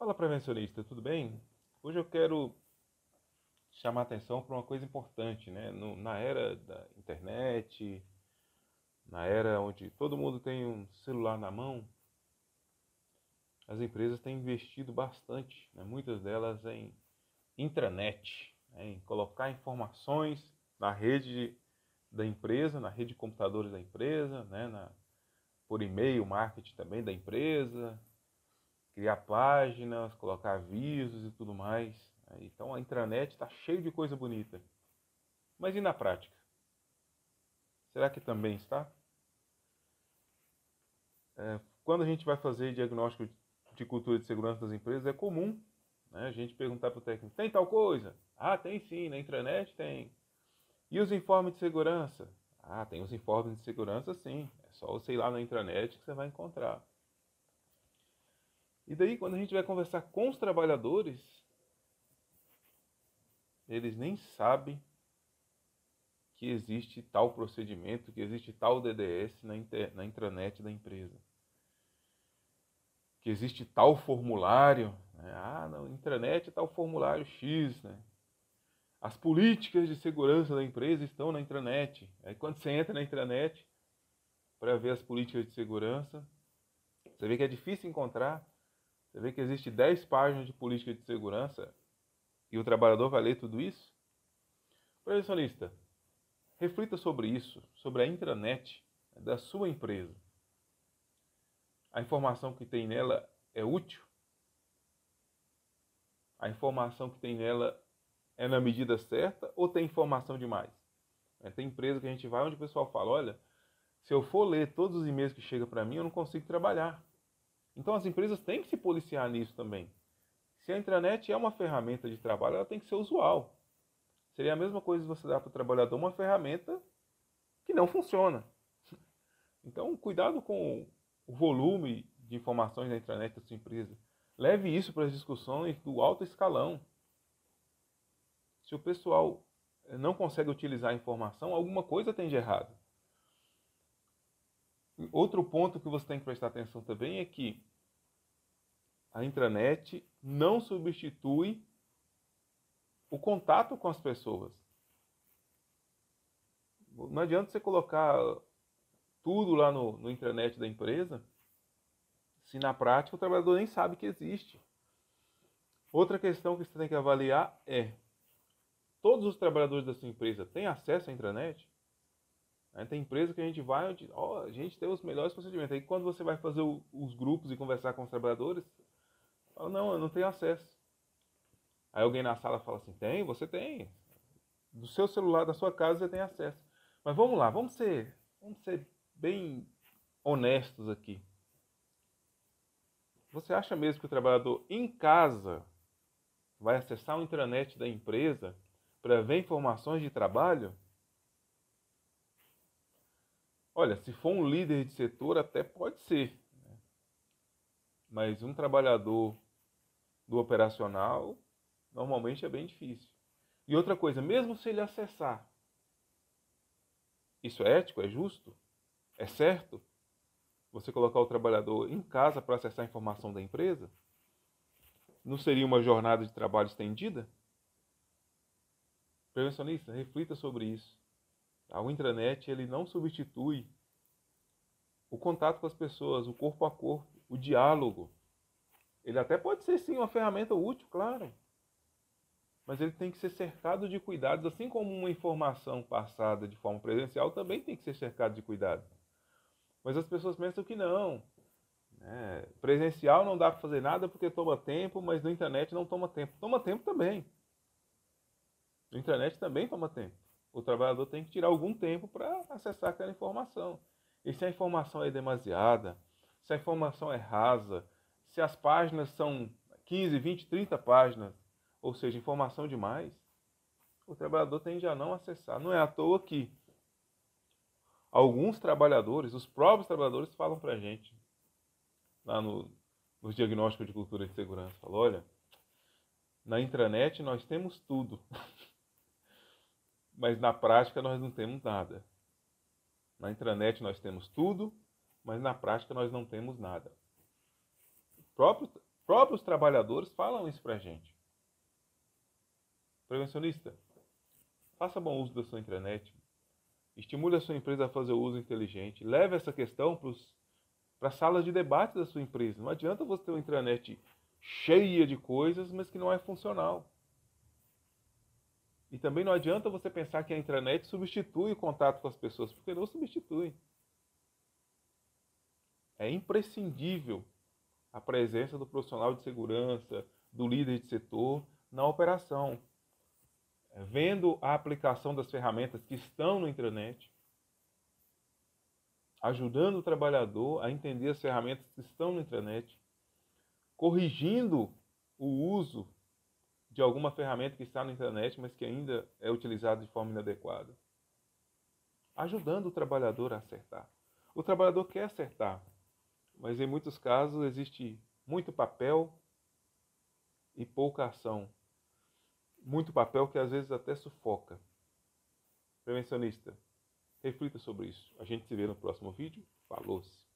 Fala prevencionista, tudo bem? Hoje eu quero chamar atenção para uma coisa importante, né? No, na era da internet, na era onde todo mundo tem um celular na mão, as empresas têm investido bastante, né? muitas delas em intranet, né? em colocar informações na rede da empresa, na rede de computadores da empresa, né? na, por e-mail, marketing também da empresa, criar páginas, colocar avisos e tudo mais. Então a intranet está cheio de coisa bonita. Mas e na prática? Será que também está? É, quando a gente vai fazer diagnóstico de cultura de segurança das empresas, é comum né, a gente perguntar para o técnico: tem tal coisa? Ah, tem sim, na intranet tem. E os informes de segurança? Ah, tem os informes de segurança sim. É só você ir lá na intranet que você vai encontrar. E daí, quando a gente vai conversar com os trabalhadores, eles nem sabem que existe tal procedimento, que existe tal DDS na, inter, na intranet da empresa. Que existe tal formulário. Né? Ah, na intranet é tal formulário X. Né? As políticas de segurança da empresa estão na intranet. Aí quando você entra na intranet para ver as políticas de segurança, você vê que é difícil encontrar você vê que existe 10 páginas de política de segurança e o trabalhador vai ler tudo isso? Profissionalista, reflita sobre isso, sobre a intranet da sua empresa. A informação que tem nela é útil? A informação que tem nela é na medida certa ou tem informação demais? É, tem empresa que a gente vai onde o pessoal fala, olha, se eu for ler todos os e-mails que chegam para mim, eu não consigo trabalhar. Então as empresas têm que se policiar nisso também. Se a intranet é uma ferramenta de trabalho, ela tem que ser usual. Seria a mesma coisa você dar para o trabalhador uma ferramenta que não funciona. Então, cuidado com o volume de informações da intranet da sua empresa. Leve isso para as discussões do alto escalão. Se o pessoal não consegue utilizar a informação, alguma coisa tem de errado. Outro ponto que você tem que prestar atenção também é que a intranet não substitui o contato com as pessoas. Não adianta você colocar tudo lá no, no intranet da empresa se na prática o trabalhador nem sabe que existe. Outra questão que você tem que avaliar é: todos os trabalhadores da sua empresa têm acesso à intranet? Né? Tem empresa que a gente vai, onde, oh, a gente tem os melhores procedimentos. Aí quando você vai fazer o, os grupos e conversar com os trabalhadores, não, eu não tenho acesso. Aí alguém na sala fala assim, tem, você tem. Do seu celular, da sua casa, você tem acesso. Mas vamos lá, vamos ser, vamos ser bem honestos aqui. Você acha mesmo que o trabalhador em casa vai acessar o intranet da empresa para ver informações de trabalho? Olha, se for um líder de setor, até pode ser. Né? Mas um trabalhador do operacional, normalmente é bem difícil. E outra coisa, mesmo se ele acessar, isso é ético? É justo? É certo? Você colocar o trabalhador em casa para acessar a informação da empresa? Não seria uma jornada de trabalho estendida? Prevencionista, reflita sobre isso. O intranet ele não substitui o contato com as pessoas, o corpo a corpo, o diálogo. Ele até pode ser sim uma ferramenta útil, claro. Mas ele tem que ser cercado de cuidados, assim como uma informação passada de forma presencial também tem que ser cercado de cuidados. Mas as pessoas pensam que não. Né? Presencial não dá para fazer nada porque toma tempo, mas no internet não toma tempo. Toma tempo também. No internet também toma tempo o trabalhador tem que tirar algum tempo para acessar aquela informação. E se a informação é demasiada, se a informação é rasa, se as páginas são 15, 20, 30 páginas, ou seja, informação demais, o trabalhador tende a não acessar. Não é à toa que alguns trabalhadores, os próprios trabalhadores, falam para a gente, lá no, nos diagnósticos de cultura de segurança, falam, olha, na intranet nós temos tudo. mas na prática nós não temos nada. Na intranet nós temos tudo, mas na prática nós não temos nada. O próprio, próprios trabalhadores falam isso para a gente. Prevencionista, faça bom uso da sua intranet. Estimule a sua empresa a fazer uso inteligente. Leve essa questão para a sala de debate da sua empresa. Não adianta você ter uma intranet cheia de coisas, mas que não é funcional. E também não adianta você pensar que a intranet substitui o contato com as pessoas, porque não substitui. É imprescindível a presença do profissional de segurança, do líder de setor na operação. Vendo a aplicação das ferramentas que estão no intranet, ajudando o trabalhador a entender as ferramentas que estão no intranet, corrigindo o uso de alguma ferramenta que está na internet, mas que ainda é utilizada de forma inadequada. Ajudando o trabalhador a acertar. O trabalhador quer acertar, mas em muitos casos existe muito papel e pouca ação. Muito papel que às vezes até sufoca. Prevencionista, reflita sobre isso. A gente se vê no próximo vídeo. Falou! -se.